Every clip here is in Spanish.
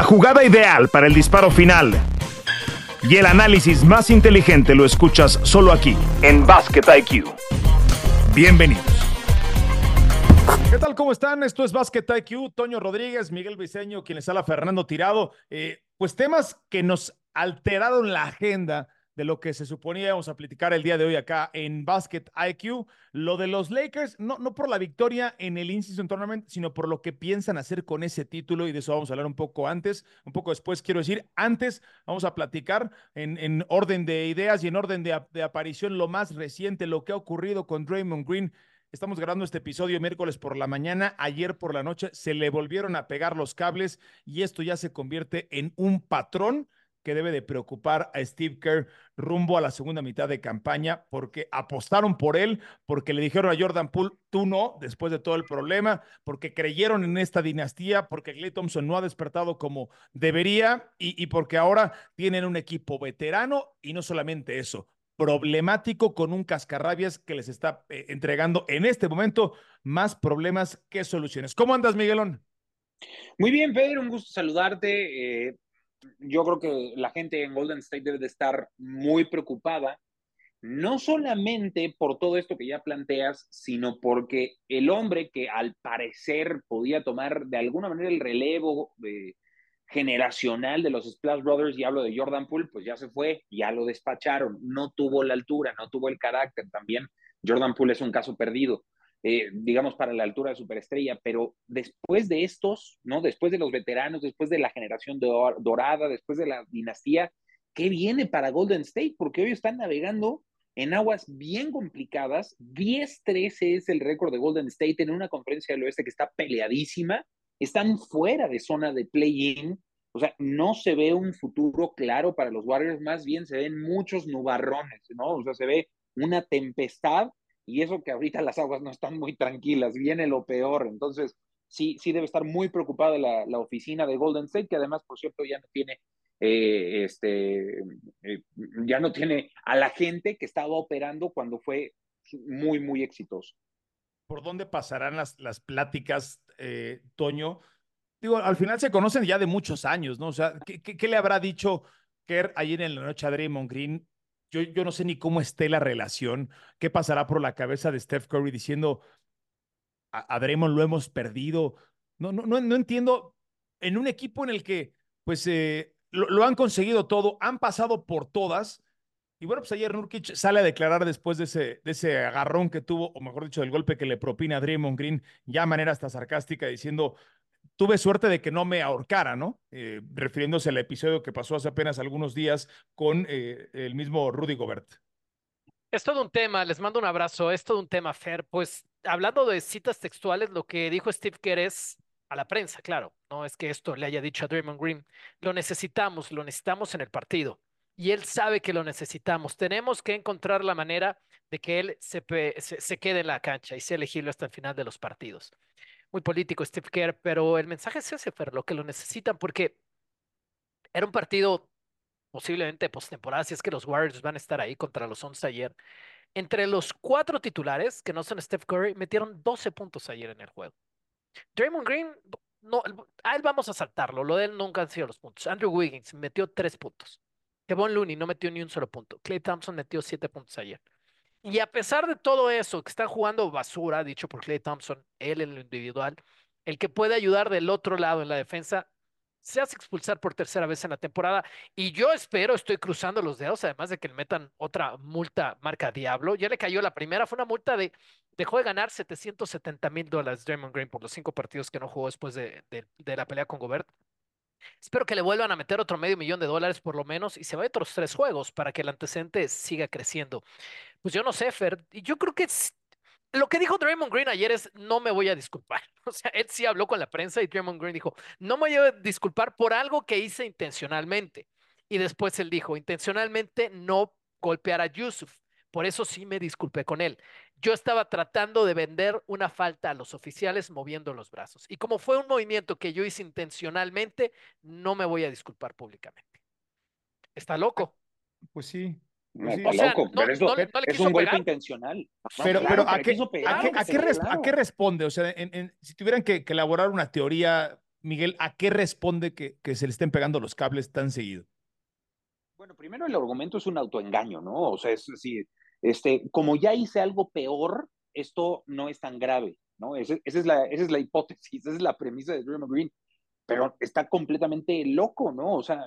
La jugada ideal para el disparo final y el análisis más inteligente lo escuchas solo aquí, en Basket IQ. Bienvenidos. ¿Qué tal? ¿Cómo están? Esto es Basket IQ. Toño Rodríguez, Miguel Viseño, quien les habla Fernando Tirado. Eh, pues temas que nos alteraron la agenda de lo que se suponía íbamos a platicar el día de hoy acá en Basket IQ. Lo de los Lakers, no, no por la victoria en el In-Season Tournament, sino por lo que piensan hacer con ese título y de eso vamos a hablar un poco antes, un poco después, quiero decir, antes vamos a platicar en, en orden de ideas y en orden de, de aparición lo más reciente, lo que ha ocurrido con Draymond Green. Estamos grabando este episodio miércoles por la mañana. Ayer por la noche se le volvieron a pegar los cables y esto ya se convierte en un patrón que debe de preocupar a Steve Kerr rumbo a la segunda mitad de campaña, porque apostaron por él, porque le dijeron a Jordan Poole, tú no, después de todo el problema, porque creyeron en esta dinastía, porque Clay Thompson no ha despertado como debería y, porque ahora tienen un equipo veterano y no solamente eso, problemático con un cascarrabias que les está eh, entregando en este momento más problemas que soluciones. ¿Cómo andas, Miguelón? Muy bien, Pedro, un gusto saludarte. Eh, yo creo que la gente en Golden State debe de estar muy preocupada, no solamente por todo esto que ya planteas, sino porque el hombre que al parecer podía tomar de alguna manera el relevo eh, generacional de los Splash Brothers, y hablo de Jordan Poole, pues ya se fue, ya lo despacharon, no tuvo la altura, no tuvo el carácter también. Jordan Poole es un caso perdido. Eh, digamos, para la altura de superestrella, pero después de estos, ¿no? Después de los veteranos, después de la generación dorada, después de la dinastía, ¿qué viene para Golden State? Porque hoy están navegando en aguas bien complicadas. 10-13 es el récord de Golden State en una conferencia del oeste que está peleadísima. Están fuera de zona de play-in. O sea, no se ve un futuro claro para los Warriors, más bien se ven muchos nubarrones, ¿no? O sea, se ve una tempestad y eso que ahorita las aguas no están muy tranquilas, viene lo peor. Entonces, sí, sí debe estar muy preocupada la, la oficina de Golden State, que además, por cierto, ya no tiene, eh, este, eh, ya no tiene a la gente que estaba operando cuando fue muy, muy exitoso. ¿Por dónde pasarán las, las pláticas, eh, Toño? Digo, al final se conocen ya de muchos años, ¿no? O sea, ¿qué, qué, le habrá dicho Kerr ayer en la noche a Draymond Green yo, yo no sé ni cómo esté la relación, qué pasará por la cabeza de Steph Curry diciendo, a, Draymond lo hemos perdido. No, no, no, no entiendo, en un equipo en el que pues eh, lo, lo, han conseguido todo, han pasado por todas. Y bueno, pues ayer Nurkic sale a declarar después de ese, de ese agarrón que tuvo, o mejor dicho, del golpe que le propina a Draymond Green, ya manera hasta sarcástica, diciendo, tuve suerte de que no me ahorcara, ¿no? Eh, refiriéndose al episodio que pasó hace apenas algunos días con eh, el mismo Rudy Gobert. Es todo un tema, les mando un abrazo, es todo un tema, Fer. Pues hablando de citas textuales, lo que dijo Steve Kerr es a la prensa, claro, no es que esto le haya dicho a Draymond Green, lo necesitamos, lo necesitamos en el partido. Y él sabe que lo necesitamos. Tenemos que encontrar la manera de que él se, se, quede en la cancha y sea elegible hasta el final de los partidos muy político Steve Kerr, pero el mensaje es ese, Fer, lo que lo necesitan, porque era un partido posiblemente postemporada, si es que los Warriors van a estar ahí contra los Suns ayer. Entre los cuatro titulares, que no son Steph Curry, metieron 12 puntos ayer en el juego. Draymond Green, no, a él vamos a saltarlo, lo de él nunca han sido los puntos. Andrew Wiggins metió tres puntos. Kevon Looney no metió ni un solo punto. Clay Thompson metió siete puntos ayer. Y a pesar de todo eso, que están jugando basura, dicho por Clay Thompson, él en lo individual, el que puede ayudar del otro lado en la defensa, se hace expulsar por tercera vez en la temporada. Y yo espero, estoy cruzando los dedos, además de que le metan otra multa marca Diablo. Ya le cayó la primera, fue una multa de, dejó de ganar 770 mil dólares Draymond Green por los cinco partidos que no jugó después de, de, de la pelea con Gobert. Espero que le vuelvan a meter otro medio millón de dólares por lo menos y se vaya otros tres juegos para que el antecedente siga creciendo. Pues yo no sé, Fer. Yo creo que lo que dijo Draymond Green ayer es, no me voy a disculpar. O sea, él sí habló con la prensa y Draymond Green dijo, no me voy a disculpar por algo que hice intencionalmente. Y después él dijo, intencionalmente no golpear a Yusuf. Por eso sí me disculpé con él. Yo estaba tratando de vender una falta a los oficiales moviendo los brazos. Y como fue un movimiento que yo hice intencionalmente, no me voy a disculpar públicamente. Está loco. Pues sí, no, pues sí, está loco, no, pero eso no, es un golpe intencional. Pero, pero ¿a, qué, a, qué, a, qué a, qué, responde? O sea, en, en, si tuvieran que, que, elaborar una teoría Miguel, ¿a qué responde que, que se le estén pegando los cables tan seguido? Bueno, primero el argumento es un autoengaño, ¿no? O sea, es decir, este, como ya hice algo peor, esto no es tan grave, ¿no? Esa, es, la, hipótesis, esa es la premisa de Draymond Green, pero está completamente loco, ¿no? O sea,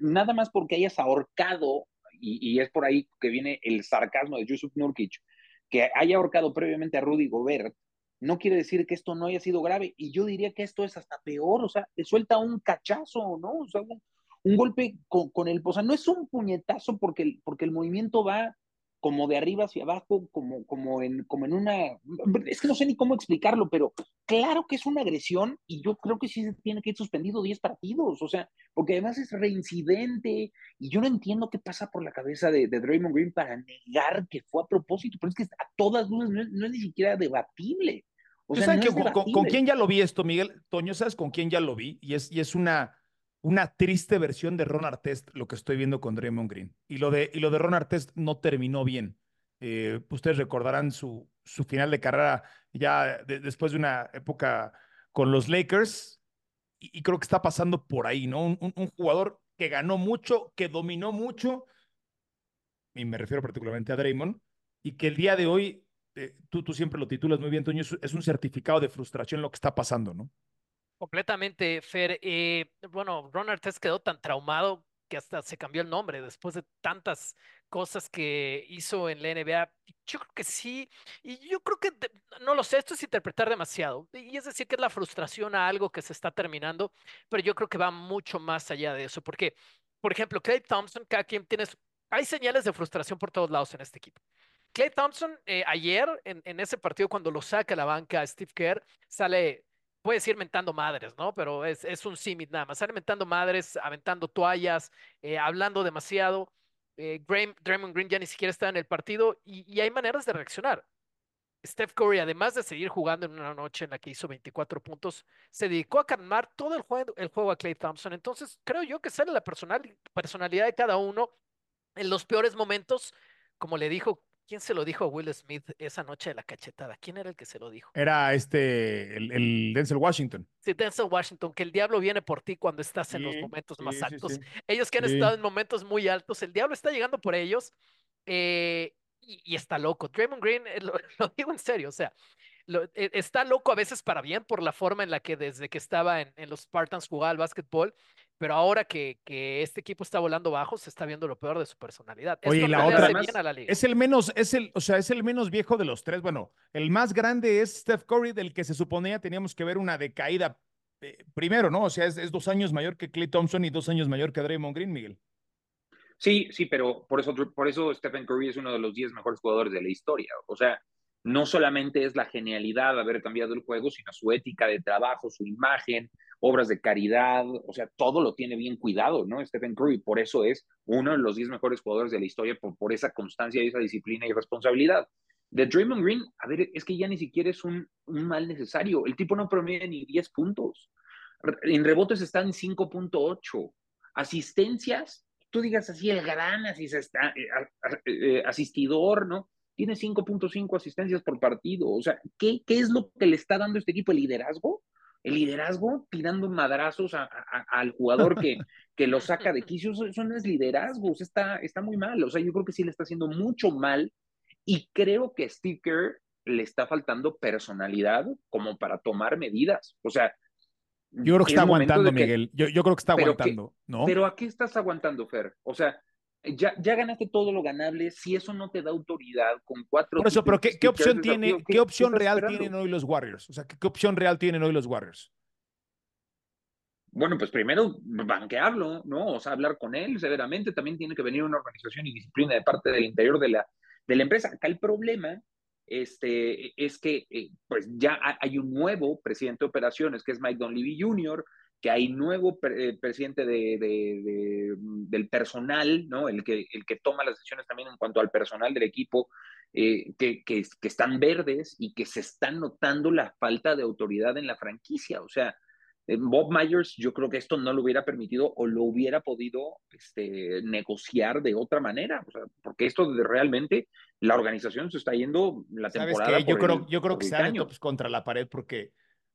nada más porque hayas ahorcado, y, es por ahí que viene el sarcasmo de Yusuf Nurkic, que haya ahorcado previamente a Rudy Gobert, no quiere decir que esto no haya sido grave, y yo diría que esto es hasta peor, o sea, te suelta un cachazo, ¿no? O sea, un, golpe con, con, el, o sea, no es un puñetazo porque porque el movimiento va como de arriba hacia abajo, como, como, en, como en una... Es que no sé ni cómo explicarlo, pero claro que es una agresión y yo creo que sí se tiene que ir suspendido 10 partidos, o sea, porque además es reincidente y yo no entiendo qué pasa por la cabeza de, de Draymond Green para negar que fue a propósito, pero es que a todas luces no es, ni siquiera debatible. O sea, con, con, quién ya lo vi esto, Miguel? Toño, ¿sabes con quién ya lo vi? Y es, y es una una triste versión de Ron Artest, lo que estoy viendo con Draymond Green. Y lo de, y lo de Ron Artest no terminó bien. Eh, ustedes recordarán su, su final de carrera ya después de una época con los Lakers. Y, creo que está pasando por ahí, ¿no? Un, jugador que ganó mucho, que dominó mucho, y me refiero particularmente a Draymond, y que el día de hoy, eh, tú, tú siempre lo titulas muy bien, Toño, es un certificado de frustración lo que está pasando, ¿no? Completamente, Fer. Eh, bueno, Ron Artest quedó tan traumado que hasta se cambió el nombre después de tantas cosas que hizo en la NBA. Yo creo que sí, y yo creo que, no lo sé, esto es interpretar demasiado. Y es decir, que es la frustración a algo que se está terminando, pero yo creo que va mucho más allá de eso. Porque, por ejemplo, Clay Thompson, cada quien tiene, hay señales de frustración por todos lados en este equipo. Clay Thompson, eh, ayer en, en, ese partido, cuando lo saca a la banca Steve Kerr, sale puede ir mentando madres, ¿no? Pero es, es un símil nada más. Sale mentando madres, aventando toallas, eh, hablando demasiado. Eh, Draymond Green ya ni siquiera está en el partido y, hay maneras de reaccionar. Steph Curry, además de seguir jugando en una noche en la que hizo 24 puntos, se dedicó a calmar todo el juego, el juego a Clay Thompson. Entonces, creo yo que sale la personal, personalidad de cada uno en los peores momentos, como le dijo ¿Quién se lo dijo a Will Smith esa noche de la cachetada? ¿Quién era el que se lo dijo? Era este, el, Denzel Washington. Sí, Denzel Washington, que el diablo viene por ti cuando estás en los momentos más altos. ellos que han estado en momentos muy altos, el diablo está llegando por ellos eh, y, está loco. Draymond Green, eh, lo, digo en serio, o sea, e, está loco a veces para bien por la forma en la que desde que estaba en, en los Spartans jugaba al básquetbol pero ahora que, que, este equipo está volando bajo, se está viendo lo peor de su personalidad. Oye, la otra es el menos, es el, o sea, es el menos viejo de los tres. Bueno, el más grande es Steph Curry, del que se suponía teníamos que ver una decaída eh, primero, ¿no? O sea, es, dos años mayor que Clay Thompson y dos años mayor que Draymond Green, Miguel. Sí, sí, pero por eso, por eso Stephen Curry es uno de los diez mejores jugadores de la historia. O sea, no solamente es la genialidad de haber cambiado el juego, sino su ética de trabajo, su imagen, obras de caridad, o sea, todo lo tiene bien cuidado, ¿no? Stephen Curry, por eso es uno de los 10 mejores jugadores de la historia, por, por esa constancia y esa disciplina y responsabilidad. De Draymond Green, a ver, es que ya ni siquiera es un, un mal necesario. El tipo no promedia ni 10 puntos. En rebotes está en 5.8. Asistencias, tú digas así, el gran eh, eh, asistidor, ¿no? Tiene 5.5 asistencias por partido. O sea, ¿qué, ¿qué es lo que le está dando este equipo? ¿El liderazgo? el liderazgo tirando madrazos al jugador que, que lo saca de quicio, eso, no es liderazgo, está, está muy mal, o sea, yo creo que sí le está haciendo mucho mal y creo que Steve Kerr le está faltando personalidad como para tomar medidas, o sea... Yo creo que está aguantando, Miguel, yo, yo, creo que está aguantando, ¿no? Pero ¿a qué estás aguantando, Fer? O sea, ya, ya ganaste todo lo ganable, si eso no te da autoridad con cuatro... Por eso, pero ¿qué, qué opción tiene, qué, opción real tienen hoy los Warriors? O sea, ¿qué, opción real tienen hoy los Warriors? Bueno, pues primero banquearlo, ¿no? O sea, hablar con él severamente. También tiene que venir una organización y disciplina de parte del interior de la, de la empresa. Acá el problema este, es que eh, pues ya hay un nuevo presidente de operaciones que es Mike Donlevy Jr., que hay nuevo eh, presidente de, del personal, ¿no? El que, el que toma las decisiones también en cuanto al personal del equipo, eh, que, que, están verdes y que se está notando la falta de autoridad en la franquicia. O sea, eh, Bob Myers, yo creo que esto no lo hubiera permitido o lo hubiera podido este, negociar de otra manera, o sea, porque esto de realmente la organización se está yendo la temporada. yo, creo, yo creo que se ha pues, contra la pared porque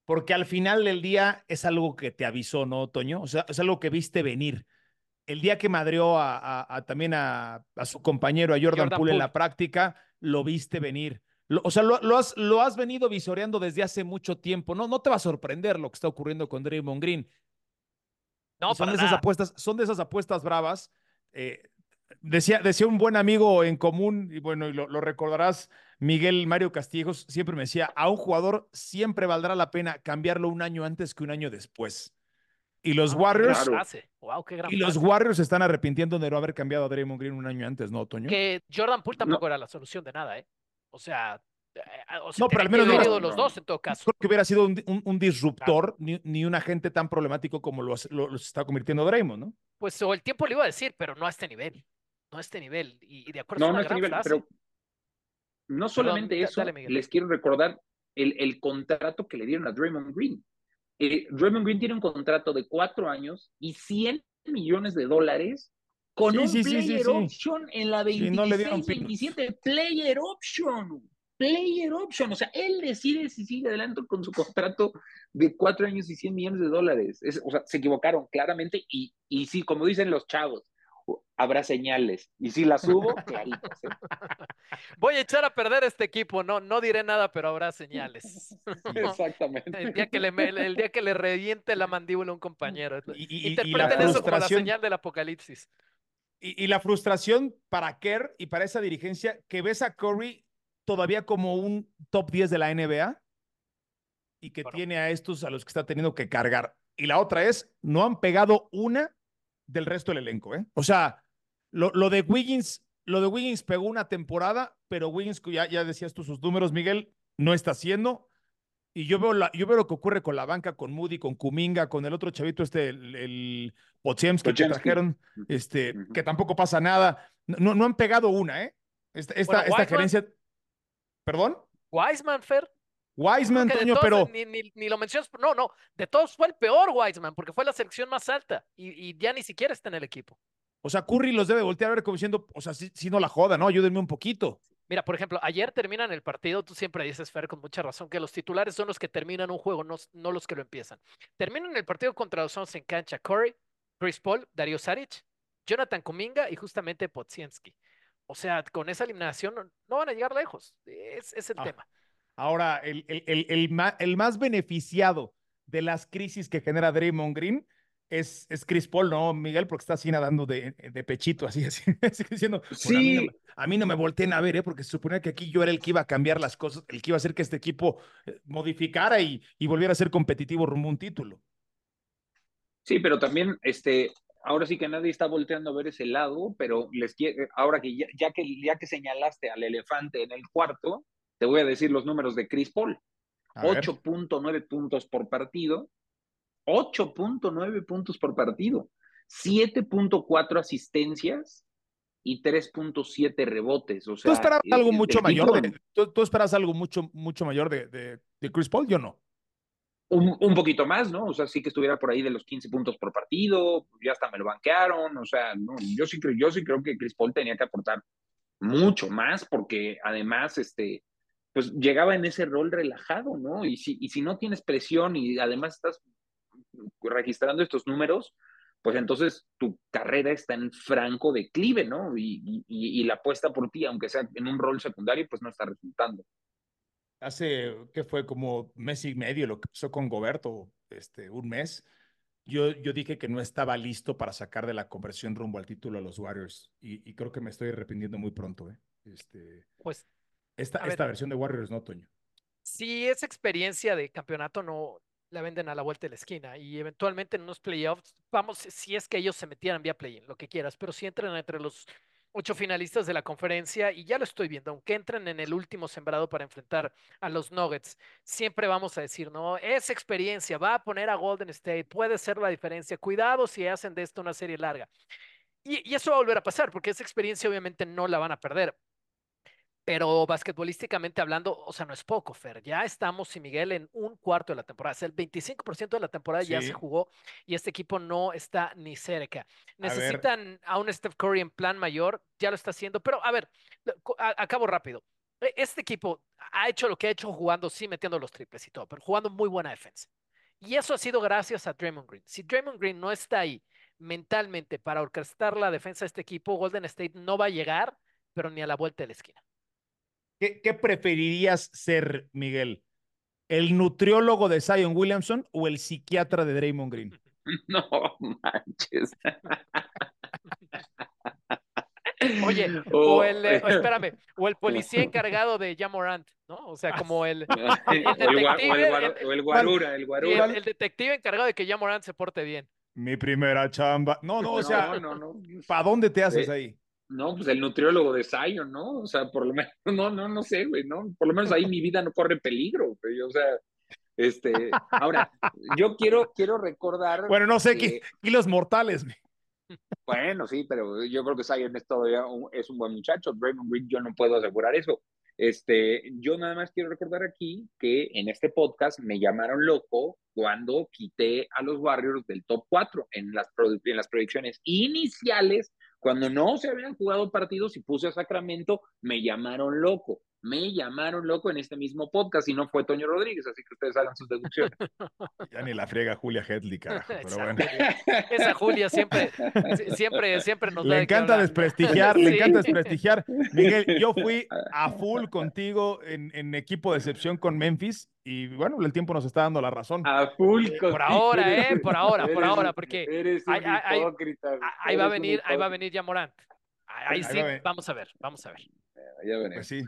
porque al final del día es algo que te avisó, ¿no, Toño? O sea, es algo que viste venir. El día que madreó a, también a, su compañero, a Jordan, Poole, en la práctica, lo viste venir. o sea, lo, has, lo has venido visoreando desde hace mucho tiempo. No, no te va a sorprender lo que está ocurriendo con Draymond Green. No, son de esas apuestas, son de esas apuestas bravas. Eh, decía, decía un buen amigo en común, y bueno, y lo, recordarás, Miguel Mario Castillejos, siempre me decía, a un jugador siempre valdrá la pena cambiarlo un año antes que un año después. Y los ah, Warriors. y los Warriors están arrepintiendo de no haber cambiado a Draymond Green un año antes, ¿no, Toño? Que Jordan Poole tampoco era la solución de nada, ¿eh? O sea, eh, no, pero al menos no, los dos en todo caso. Creo que hubiera sido un, disruptor ni, un agente tan problemático como lo, lo, está convirtiendo Draymond, ¿no? Pues o el tiempo le iba a decir, pero no a este nivel no a este nivel. Y, de acuerdo no, no a este nivel, pero no solamente eso, les quiero recordar el, el, contrato que le dieron a Draymond Green. Eh, Draymond Green tiene un contrato de cuatro años y 100 millones de dólares con un player option en la 26-27, player option. Player option, o sea, él decide si sigue adelante con su contrato de cuatro años y 100 millones de dólares. o sea, se equivocaron claramente y, y sí, como dicen los chavos, habrá señales. Y si las hubo, claritas. ¿eh? Voy a echar a perder este equipo, no, no diré nada, pero habrá señales. Exactamente. El día, que le, el día que le reviente la mandíbula a un compañero. Y, Interpreten eso como la señal del apocalipsis. Y, la frustración para Kerr y para esa dirigencia, que ves a Curry todavía como un top 10 de la NBA y que tiene a estos a los que está teniendo que cargar. Y la otra es, no han pegado una del resto del elenco, ¿eh? O sea, lo, lo de Wiggins, lo de Wiggins pegó una temporada, pero Wiggins, ya, ya decías tú sus números, Miguel, no está haciendo. Y yo veo, la, yo veo lo que ocurre con la banca, con Moody, con Kuminga, con el otro chavito, este, el, el que trajeron, este, que tampoco pasa nada. No, no han pegado una, ¿eh? Esta, esta, esta gerencia. ¿Perdón? Wiseman, Fer. Wiseman, Toño, pero. Ni, ni, lo mencionas. No, no. De todos fue el peor Wiseman, porque fue la selección más alta y, y, ya ni siquiera está en el equipo. O sea, Curry los debe voltear a ver como diciendo, o sea, si, no la joda, ¿no? Ayúdenme un poquito. Mira, por ejemplo, ayer terminan el partido, tú siempre dices, Fer, con mucha razón, que los titulares son los que terminan un juego, no, no los que lo empiezan. Terminan el partido contra los Suns en cancha Curry, Chris Paul, Dario Saric, Jonathan Kuminga y justamente Podziemski. O sea, con esa eliminación no, van a llegar lejos. Es, es el ah. tema. Ahora, el, el, el, más beneficiado de las crisis que genera Draymond Green es, es Chris Paul, ¿no, Miguel? Porque está así nadando de, de pechito, así, así, diciendo, sí. a, mí no, me volteen a ver, ¿eh? Porque se suponía que aquí yo era el que iba a cambiar las cosas, el que iba a hacer que este equipo eh, modificara y, y volviera a ser competitivo rumbo a un título. Sí, pero también, este, ahora sí que nadie está volteando a ver ese lado, pero les quiero, ahora que ya, que ya que señalaste al elefante en el cuarto, te voy a decir los números de Chris Paul. 8.9 puntos por partido. 8.9 puntos por partido. 7.4 asistencias y 3.7 rebotes. O sea, ¿Tú esperabas algo mucho mayor? De, ¿tú, esperas algo mucho, mucho mayor de, de, Chris Paul? Yo no. Un, un, poquito más, ¿no? O sea, sí que estuviera por ahí de los 15 puntos por partido, ya hasta me lo banquearon, o sea, no, yo sí creo, yo sí creo que Chris Paul tenía que aportar mucho más, porque además, este, pues llegaba en ese rol relajado, ¿no? Y si, y si no tienes presión y además estás registrando estos números, pues entonces tu carrera está en franco declive, ¿no? Y, y, la apuesta por ti, aunque sea en un rol secundario, pues no está resultando. Hace, que fue como mes y medio lo que pasó con Goberto, este, un mes, yo, yo dije que no estaba listo para sacar de la conversión rumbo al título a los Warriors y, y creo que me estoy arrepintiendo muy pronto, ¿eh? Este... Pues esta, esta versión de Warriors, ¿no, Toño? Si esa experiencia de campeonato no la venden a la vuelta de la esquina y eventualmente en unos playoffs, vamos, si es que ellos se metieran vía play-in, lo que quieras, pero si entran entre los ocho finalistas de la conferencia y ya lo estoy viendo, aunque entren en el último sembrado para enfrentar a los Nuggets, siempre vamos a decir, no, esa experiencia va a poner a Golden State, puede ser la diferencia, cuidado si hacen de esto una serie larga. Y eso va a volver a pasar, porque esa experiencia obviamente no la van a perder pero basquetbolísticamente hablando, o sea, no es poco, Fer. Ya estamos, y Miguel, en un cuarto de la temporada. O sea, el 25% de la temporada ya se jugó y este equipo no está ni cerca. Necesitan a, un Steph Curry en plan mayor, ya lo está haciendo. Pero, a ver, acabo rápido. e, este equipo ha hecho lo que ha hecho jugando, sí, metiendo los triples y todo, pero jugando muy buena defensa. Y eso ha sido gracias a Draymond Green. Si Draymond Green no está ahí mentalmente para orquestar la defensa de este equipo, Golden State no va a llegar, pero ni a la vuelta de la esquina. ¿Qué, qué preferirías ser, Miguel? ¿El nutriólogo de Zion Williamson o el psiquiatra de Draymond Green? No manches. Oye, o el, eh, espérame, o el policía encargado de Jamorant, ¿no? O sea, como el, el detective, o el, guarura, el guarura. El, detective encargado de que Jamorant se porte bien. Mi primera chamba. No, no, o sea, no, no, ¿para dónde te haces ahí? No, pues el nutriólogo de Zion, ¿no? O sea, por lo menos, no, no, no sé, güey, ¿no? Por lo menos ahí mi vida no corre peligro, güey. O sea, este, ahora, yo quiero, quiero recordar. Bueno, no sé, que, kilos mortales, güey. Bueno, sí, pero yo creo que Zion es todavía un, es un buen muchacho. Draymond Green, yo no puedo asegurar eso. Este, yo nada más quiero recordar aquí que en este podcast me llamaron loco cuando quité a los Warriors del top 4 en las, en las predicciones iniciales, cuando no se habían jugado partidos y puse a Sacramento, me llamaron loco me llamaron loco en este mismo podcast y no fue Toño Rodríguez, así que ustedes hagan sus deducciones. Ya ni la friega Julia Hedley, carajo, pero bueno. Esa Julia siempre, siempre, siempre nos Le encanta desprestigiar, le encanta desprestigiar. Miguel, yo fui a full contigo en, en equipo de excepción con Memphis y bueno, el tiempo nos está dando la razón. A full Por ahora, eh, por ahora, por ahora, porque eres un ahí, ahí, va a venir, ahí va a venir ya Morant. Ahí, sí, vamos a ver, vamos a ver. Ya veremos. Pues sí.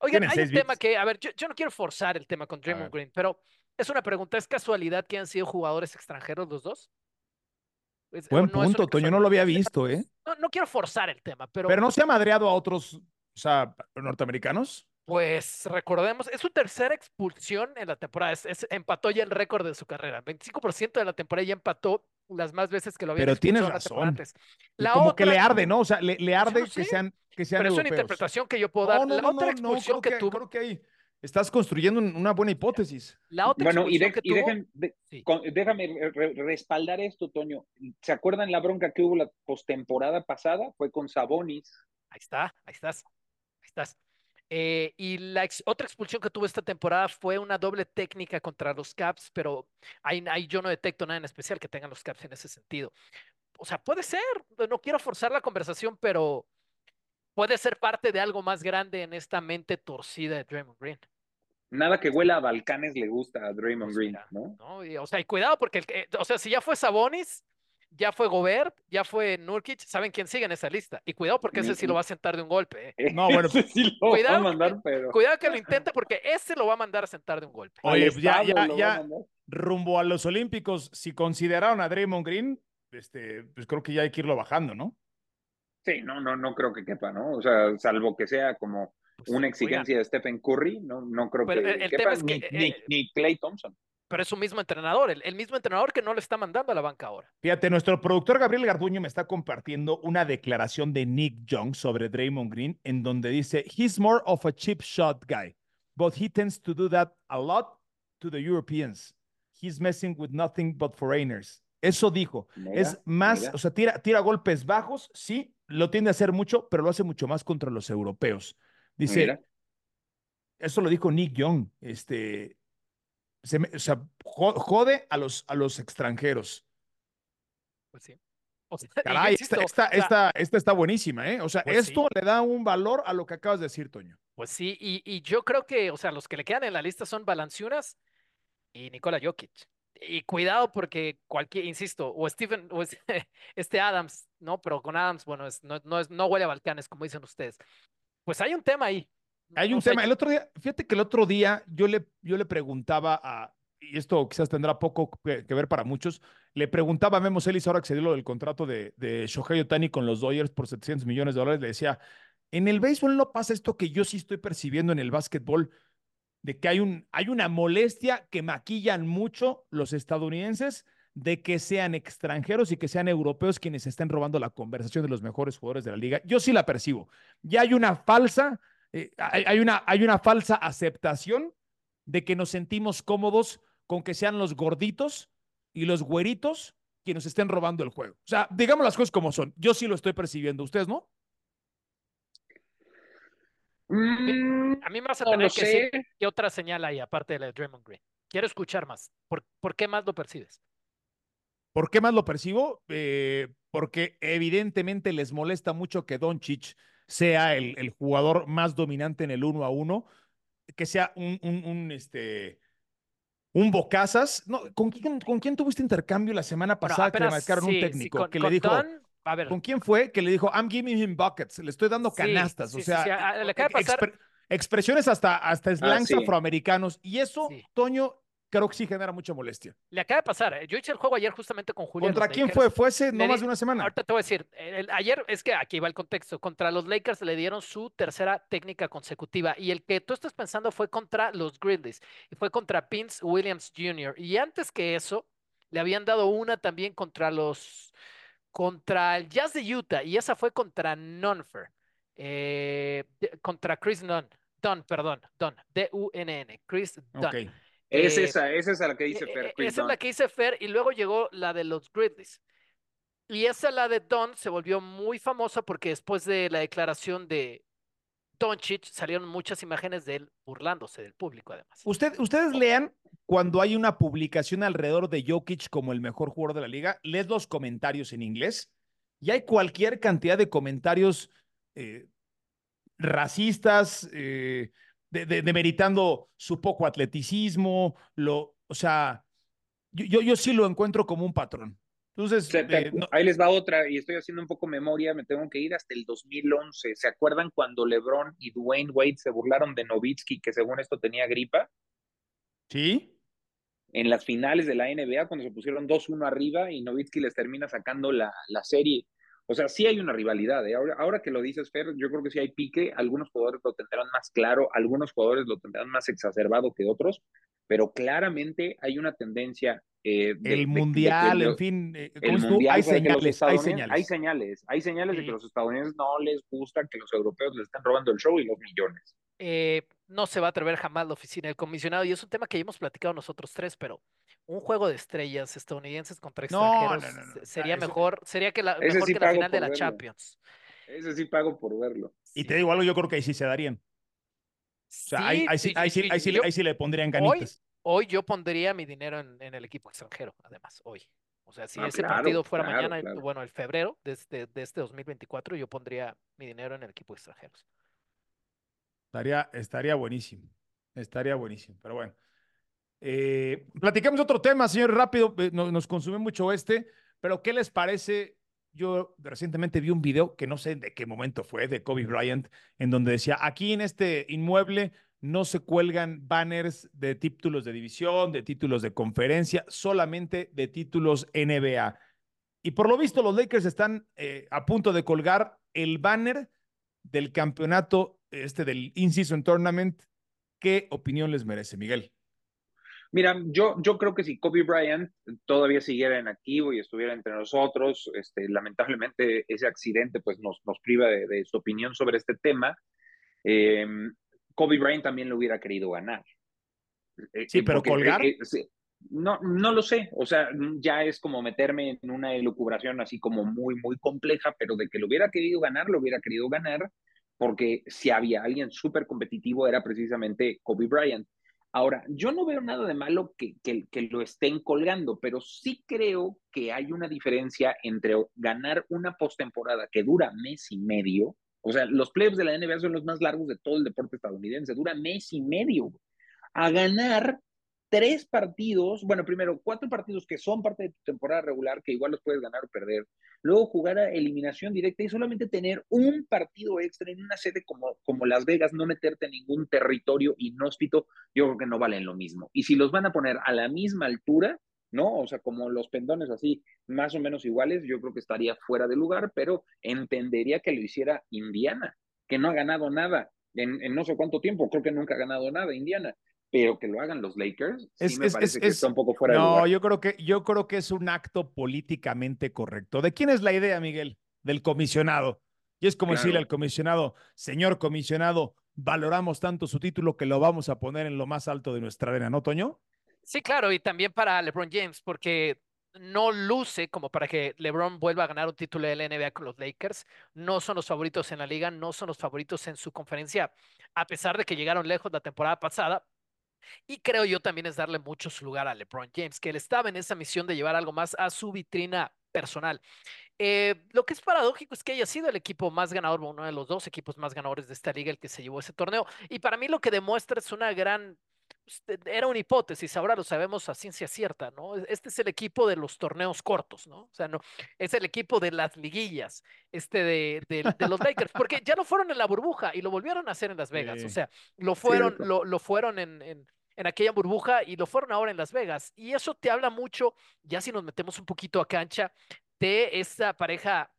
Oigan, hay un tema que, a ver, yo, no quiero forzar el tema con Draymond Green, pero es una pregunta, ¿es casualidad que han sido jugadores extranjeros los dos? Buen punto, Toño, no lo había visto, ¿eh? No, no quiero forzar el tema, pero... Pero no se ha madreado a otros, o sea, norteamericanos. Pues recordemos, es su tercera expulsión en la temporada, es, empató ya el récord de su carrera, 25% de la temporada ya empató las más veces que lo había Pero tienes razón. La como que le arde, ¿no? O sea, le, arde que sean que sean Pero es una interpretación que yo puedo dar. No, la otra expulsión que, tuvo. Creo que ahí estás construyendo una buena hipótesis. La otra bueno, y, que tuvo... déjame respaldar esto, Toño. ¿Se acuerdan la bronca que hubo la postemporada pasada? Fue con Sabonis. Ahí está, ahí estás. Ahí estás. Eh, y la otra expulsión que tuvo esta temporada fue una doble técnica contra los Caps, pero ahí, ahí, yo no detecto nada en especial que tengan los Caps en ese sentido. O sea, puede ser, no quiero forzar la conversación, pero puede ser parte de algo más grande en esta mente torcida de Draymond Green. Nada que huela a Balcanes le gusta a Draymond pues Green, ¿no? o sea, y cuidado porque, o sea, si ya fue Sabonis, ya fue Gobert, ya fue Nurkic, ¿saben quién sigue en esa lista? Y cuidado porque ese sí lo va a sentar de un golpe. ¿eh? No, bueno, sí lo cuidado, va a mandar, pero... cuidado que lo intente porque ese lo va a mandar a sentar de un golpe. Oye, pues ya, ya, ya, rumbo a los Olímpicos, si consideraron a Draymond Green, este, pues creo que ya hay que irlo bajando, ¿no? Sí, no, no, no creo que quepa, ¿no? O sea, salvo que sea como pues una exigencia de Stephen Curry, no, no creo que quepa, ni, eh, ni Clay Thompson pero es un mismo entrenador, el, mismo entrenador que no le está mandando a la banca ahora. Fíjate, nuestro productor Gabriel Garduño me está compartiendo una declaración de Nick Young sobre Draymond Green, en donde dice: He's more of a cheap shot guy, but he tends to do that a lot to the Europeans. He's messing with nothing but foreigners. Eso dijo. es más, o sea, tira, tira golpes bajos, sí, lo tiende a hacer mucho, pero lo hace mucho más contra los europeos. Dice, eso lo dijo Nick Young, este, se o sea, jode a los, a los extranjeros. Pues sí. Caray, esta, esta, está buenísima, ¿eh? O sea, pues esto le da un valor a lo que acabas de decir, Toño. Pues sí, y, y, yo creo que, o sea, los que le quedan en la lista son Balanciunas y Nikola Jokic. Y cuidado porque cualquier, insisto, o Stephen, o este Adams, ¿no? Pero con Adams, bueno, es, no, no, es, no huele a Balcanes, como dicen ustedes. Pues hay un tema ahí. Hay un tema. El otro día, fíjate que el otro día yo le, yo le preguntaba a, y esto quizás tendrá poco que, ver para muchos, le preguntaba a Memo Celis ahora que se dio lo del contrato de, de Shohei Otani con los Dodgers por 700 millones de dólares, le decía, en el béisbol no pasa esto que yo sí estoy percibiendo en el básquetbol, de que hay, un, hay una molestia que maquillan mucho los estadounidenses de que sean extranjeros y que sean europeos quienes estén robando la conversación de los mejores jugadores de la liga. Yo sí la percibo. Ya hay una falsa eh, hay, una, hay una falsa aceptación de que nos sentimos cómodos con que sean los gorditos y los güeritos quienes estén robando el juego. O sea, digamos las cosas como son. Yo sí lo estoy percibiendo, ¿ustedes no? Mm, a mí me vas a tener que decir qué otra señal hay aparte de la de Draymond Green. Quiero escuchar más. ¿Por, ¿Por, qué más lo percibes? ¿Por qué más lo percibo? Eh, porque evidentemente les molesta mucho que Doncic sea el, el, jugador más dominante en el uno a uno, que sea un, un, un este, un Bocazas. No, ¿con, quién, ¿Con quién tuviste intercambio la semana pasada que le marcaron un técnico? que le dijo. ¿Con quién fue? Que le dijo, I'm giving him buckets, le estoy dando canastas. o sea, le acaba de pasar... expresiones hasta, hasta slangs ah, afroamericanos. Y eso, Toño, creo que sí genera mucha molestia. Le acaba de pasar. ¿eh? Yo hice el juego ayer justamente con Julio. ¿Contra quién fue? Fue hace no más de una semana. Ahorita te voy a decir. ayer es que aquí va el contexto. Contra los Lakers le dieron su tercera técnica consecutiva. Y el que tú estás pensando fue contra los Grizzlies. Y fue contra Vince Williams Jr. Y antes que eso, le habían dado una también contra los. Contra el Jazz de Utah. Y esa fue contra Nonfer. Eh, contra Chris Nunn. Dunn, perdón. Dunn. D-U-N-N. Chris Dunn. Es eh, esa, esa es la que dice Fer. E, esa es la que dice Fer y luego llegó la de los Grizzlies. Y esa, la de Don, se volvió muy famosa porque después de la declaración de Doncic salieron muchas imágenes de él burlándose del público además. Usted, ustedes lean cuando hay una publicación alrededor de Jokic como el mejor jugador de la liga, lees los comentarios en inglés y hay cualquier cantidad de comentarios eh, racistas, eh, demeritando su poco atleticismo, lo, o sea, yo, yo, sí lo encuentro como un patrón. Entonces, eh, ahí les va otra, y estoy haciendo un poco memoria, me tengo que ir hasta el 2011. ¿Se acuerdan cuando LeBron y Dwayne Wade se burlaron de Novitsky, que según esto tenía gripa? Sí. En las finales de la NBA, cuando se pusieron 2-1 arriba y Novitsky les termina sacando la, la serie. O sea, sí hay una rivalidad. ¿eh? Ahora, ahora que lo dices, Fer, yo creo que sí hay pique. Algunos jugadores lo tendrán más claro, algunos jugadores lo tendrán más exacerbado que otros, pero claramente hay una tendencia. Eh, el mundial, en fin, eh, el mundial, hay, señales, hay señales, hay señales. Hay señales de que los estadounidenses no les gusta que los europeos les estén robando el show y los millones. no se va a atrever jamás la oficina del comisionado y es un tema que ya hemos platicado nosotros tres, pero un juego de estrellas estadounidenses contra extranjeros sería mejor, sería que la, mejor que la final de la Champions. Ese sí pago por verlo. Y te digo algo, yo creo que ahí sí se darían. O sea, ahí, sí, ahí, sí, le pondrían ganitas. Hoy, yo pondría mi dinero en, el equipo extranjero, además, hoy. O sea, si ese partido fuera mañana, bueno, el febrero de este, de este 2024, yo pondría mi dinero en el equipo extranjero. Estaría, estaría buenísimo. Estaría buenísimo. Pero bueno. Eh, platicamos otro tema, señor, rápido, eh, nos, consume mucho este, pero ¿qué les parece? Yo recientemente vi un video que no sé de qué momento fue, de Kobe Bryant, en donde decía, aquí en este inmueble no se cuelgan banners de títulos de división, de títulos de conferencia, solamente de títulos NBA. Y por lo visto los Lakers están eh, a punto de colgar el banner del campeonato, este del In-Season Tournament. ¿Qué opinión les merece, Miguel? Mira, yo, yo creo que si Kobe Bryant todavía siguiera en activo y estuviera entre nosotros, este, lamentablemente ese accidente pues nos, nos priva de, su opinión sobre este tema. Em, Kobe Bryant también lo hubiera querido ganar. Eh, sí, pero colgar. Eh, no, no lo sé. O sea, ya es como meterme en una elucubración así como muy, muy compleja, pero de que lo hubiera querido ganar, lo hubiera querido ganar, porque si había alguien súper competitivo era precisamente Kobe Bryant. Ahora, yo no veo nada de malo que, que, lo estén colgando, pero sí creo que hay una diferencia entre ganar una postemporada que dura mes y medio. O sea, los playoffs de la NBA son los más largos de todo el deporte estadounidense, dura mes y medio. A ganar tres partidos, bueno, primero cuatro partidos que son parte de tu temporada regular, que igual los puedes ganar o perder, luego jugar a eliminación directa y solamente tener un partido extra en una sede como, como Las Vegas, no meterte en ningún territorio inhóspito, yo creo que no valen lo mismo. Y si los van a poner a la misma altura, ¿no? O sea, como los pendones así, más o menos iguales, yo creo que estaría fuera de lugar, pero entendería que lo hiciera Indiana, que no ha ganado nada en, en no sé cuánto tiempo, creo que nunca ha ganado nada Indiana pero que lo hagan los Lakers, es, me parece que está un poco fuera no, de lugar. yo creo que yo creo que es un acto políticamente correcto. ¿De quién es la idea, Miguel? Del comisionado. Y es como decirle al comisionado, señor comisionado, valoramos tanto su título que lo vamos a poner en lo más alto de nuestra arena, ¿no, Toño? Sí, claro, y también para LeBron James, porque no luce como para que LeBron vuelva a ganar un título de la NBA con los Lakers. No son los favoritos en la liga, no son los favoritos en su conferencia, a pesar de que llegaron lejos la temporada pasada. Y creo yo también es darle mucho su lugar a LeBron James, que él estaba en esa misión de llevar algo más a su vitrina personal. Eh, lo que es paradójico es que haya sido el equipo más ganador, uno de los dos equipos más ganadores de esta liga, el que se llevó ese torneo. Y para mí lo que demuestra es una gran era una hipótesis, ahora lo sabemos a ciencia cierta, ¿no? Este es el equipo de los torneos cortos, ¿no? O sea, no, es el equipo de las liguillas, este de, de, los Lakers, porque ya lo fueron en la burbuja y lo volvieron a hacer en Las Vegas, o sea, lo fueron, lo, lo, fueron en, en, en, aquella burbuja y lo fueron ahora en Las Vegas. Y eso te habla mucho, ya si nos metemos un poquito a cancha, de esta pareja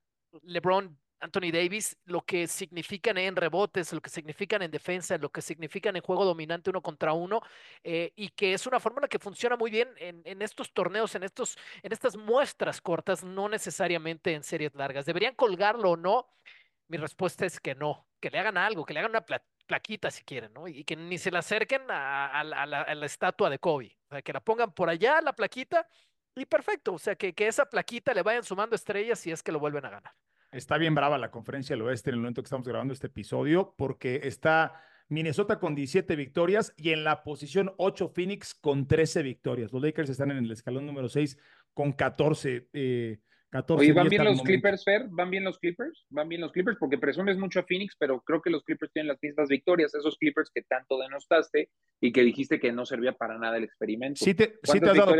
LeBron Anthony Davis, lo que significan en rebotes, lo que significan en defensa, lo que significan en juego dominante uno contra uno, eh, y que es una fórmula que funciona muy bien en, estos torneos, en, estos, en estas muestras cortas, no necesariamente en series largas. ¿Deberían colgarlo o no? Mi respuesta es que no, que le hagan algo, que le hagan una plaquita si quieren, ¿no? Y que ni se le acerquen a, la, estatua de Kobe, o sea, que la pongan por allá, la plaquita, y perfecto, o sea, que, que esa plaquita le vayan sumando estrellas si es que lo vuelven a ganar. Está bien brava la conferencia del oeste en el momento que estamos grabando este episodio, porque está Minnesota con 17 victorias y en la posición 8 Phoenix con 13 victorias. Los Lakers están en el escalón número 6 con 14. Eh, 14 Oye, ¿van bien los Clippers, Fer? ¿Van bien los Clippers? ¿Van bien los Clippers? Porque presumes mucho a Phoenix, pero creo que los Clippers tienen las mismas victorias, esos Clippers que tanto denostaste y que dijiste que no servía para nada el experimento. Sí te, sí te has dado,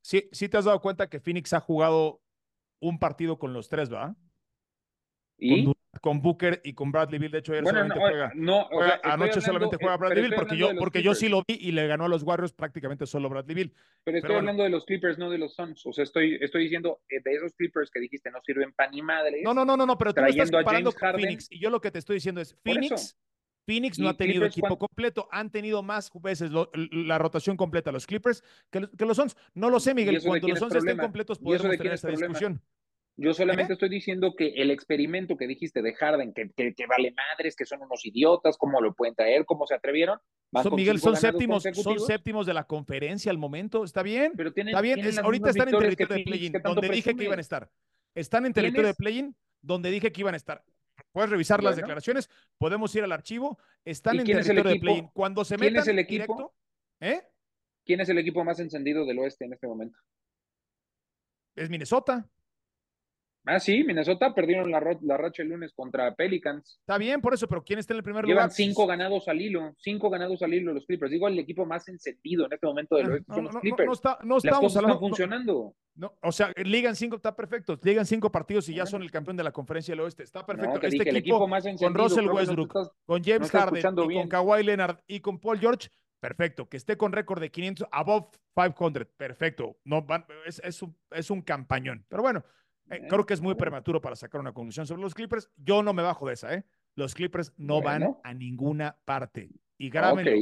sí, sí te has dado cuenta que Phoenix ha jugado un partido con los tres, Con, Booker y con Bradley Bill. De hecho, ayer solamente juega. No, anoche solamente juega Bradley Bill porque yo, porque yo sí lo vi y le ganó a los Warriors prácticamente solo Bradley Bill. Pero estoy hablando de los Clippers, no de los Suns. O sea, estoy, estoy diciendo eh, de esos Clippers que dijiste no sirven para ni madre. No, no, no, no, no, pero tú estás comparando con Phoenix. Y yo lo que te estoy diciendo es Phoenix. Phoenix no ha tenido equipo completo, han tenido más veces la rotación completa los Clippers que, que los Suns. No lo sé, Miguel, cuando los Suns estén completos podemos tener esta discusión. Yo solamente estoy diciendo que el experimento que dijiste de Harden, que, que, vale madres, que son unos idiotas, cómo lo pueden traer, cómo se atrevieron. Son, Miguel, son séptimos, son séptimos de la conferencia al momento. ¿Está bien? Pero tienen, Está bien. ahorita están en territorio de play-in, donde dije que iban a estar. Están en territorio de play-in, donde dije que iban a estar. Puedes revisar las declaraciones, podemos ir al archivo. Están en territorio de play-in. Cuando se metan ¿Quién es el equipo? ¿eh? ¿Quién es el equipo más encendido del oeste en este momento? Es Minnesota. Ah, sí, Minnesota perdieron la, la, racha el lunes contra Pelicans. Está bien, por eso, pero ¿quién está en el primer lugar? Llevan cinco ganados al hilo, cinco ganados al hilo los Clippers. Digo, el equipo más encendido en este momento de los, son los Clippers. No, está, no estamos Las funcionando. No, o sea, ligan cinco, está perfecto. Ligan cinco partidos y ya son el campeón de la conferencia del oeste. Está perfecto. este equipo, más con Russell Westbrook, con James Harden, y con Kawhi Leonard y con Paul George, perfecto. Que esté con récord de 500, above 500, perfecto. No, es, es, un, es un campañón. Pero bueno, eh, creo que es muy prematuro para sacar una conclusión sobre los Clippers. Yo no me bajo de esa, ¿eh? Los Clippers no van a ninguna parte. Y grábenlo.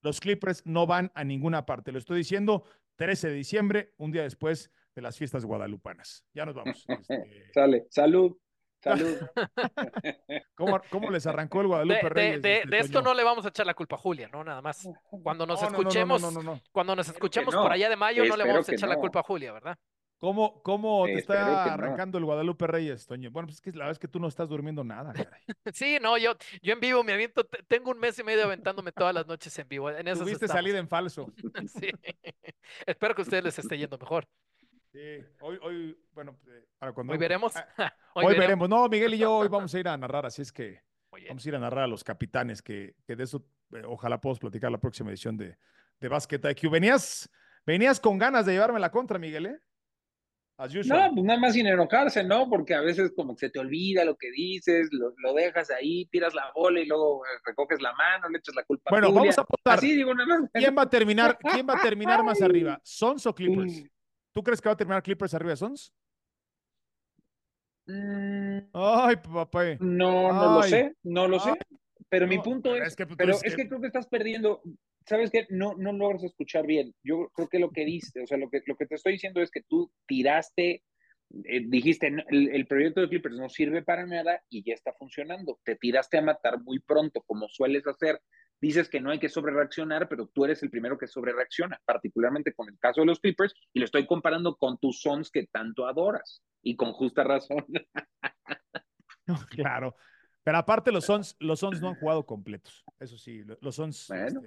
Los Clippers no van a ninguna parte. Lo estoy diciendo 13 de diciembre, un día después de las fiestas guadalupanas. Ya nos vamos. Este... Sale. Salud. Salud. ¿Cómo, ¿Cómo, les arrancó el Guadalupe Reyes? De, este esto no le vamos a echar la culpa a Julia, ¿no? Nada más. Cuando nos escuchemos, cuando nos escuchemos por allá de mayo, no le vamos a echar la culpa a Julia, ¿verdad? ¿Cómo, cómo te está arrancando el Guadalupe Reyes, Toño? Bueno, pues es que la verdad es que tú no estás durmiendo nada, caray. Sí, no, yo, yo en vivo me aviento, tengo un mes y medio aventándome todas las noches en vivo. En Tuviste salida en falso. Sí. Espero que a ustedes les esté yendo mejor. Sí, hoy, hoy, bueno, eh, cuando... Hoy veremos. Ah, hoy, veremos. No, Miguel y yo hoy vamos a ir a narrar, así es que vamos a ir a narrar a los capitanes, que, que de eso eh, ojalá podamos platicar la próxima edición de, de Basket IQ. Venías, venías con ganas de llevarme la contra, Miguel, ¿eh? No, pues nada más sin enojarse, ¿no? Porque a veces como que se te olvida lo que dices, lo, dejas ahí, tiras la bola y luego eh, recoges la mano, le echas la culpa bueno, vamos a apostar. Así digo nada más. ¿Quién va a terminar, quién va a terminar más arriba? ¿Sons o Clippers? ¿Tú crees que va a terminar Clippers arriba de Sons? Mm. Ay, papá. No, no lo sé, no lo sé. Pero mi punto es, que, pero es que creo que estás perdiendo, ¿sabes qué? No, no logras escuchar bien. Yo creo que lo que diste, o sea, lo que, lo que te estoy diciendo es que tú tiraste, eh, dijiste, el, proyecto de Clippers no sirve para nada y ya está funcionando. Te tiraste a matar muy pronto, como sueles hacer dices que no hay que sobrereaccionar, pero tú eres el primero que sobrereacciona, particularmente con el caso de los Clippers, y lo estoy comparando con tus Sons que tanto adoras, y con justa razón. claro. Pero aparte los Sons, los Sons no han jugado completos. Eso sí, los Sons este,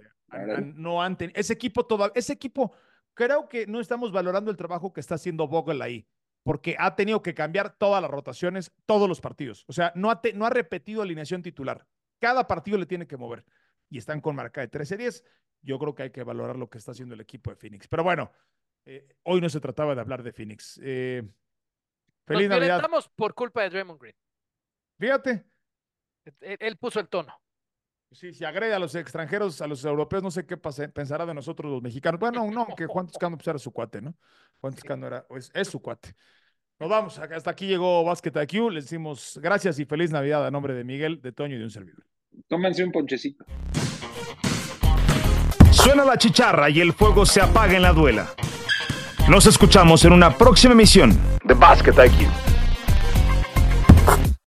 no han tenido. Ese equipo todavía, ese equipo, creo que no estamos valorando el trabajo que está haciendo Vogel ahí, porque ha tenido que cambiar todas las rotaciones, todos los partidos. O sea, no ha, no ha repetido alineación titular. Cada partido le tiene que mover. Y están con marca de 13-10. Yo creo que hay que valorar lo que está haciendo el equipo de Phoenix. Pero bueno, eh, hoy no se trataba de hablar de Phoenix. Eh, feliz Nos Navidad. por culpa de Draymond Green. Fíjate. Él, puso el tono. Sí, si agrede a los extranjeros, a los europeos, no sé qué pensará de nosotros los mexicanos. Bueno, no, que Juan Toscano pues, era su cuate, ¿no? Juan Toscano era, pues, es su cuate. Nos vamos, hasta aquí llegó Basket IQ. Les decimos gracias y feliz Navidad a nombre de Miguel, de Toño y de un servidor. Tómense un ponchecito. Suena la chicharra y el fuego se apaga en la duela. Nos escuchamos en una próxima emisión de Basket IQ.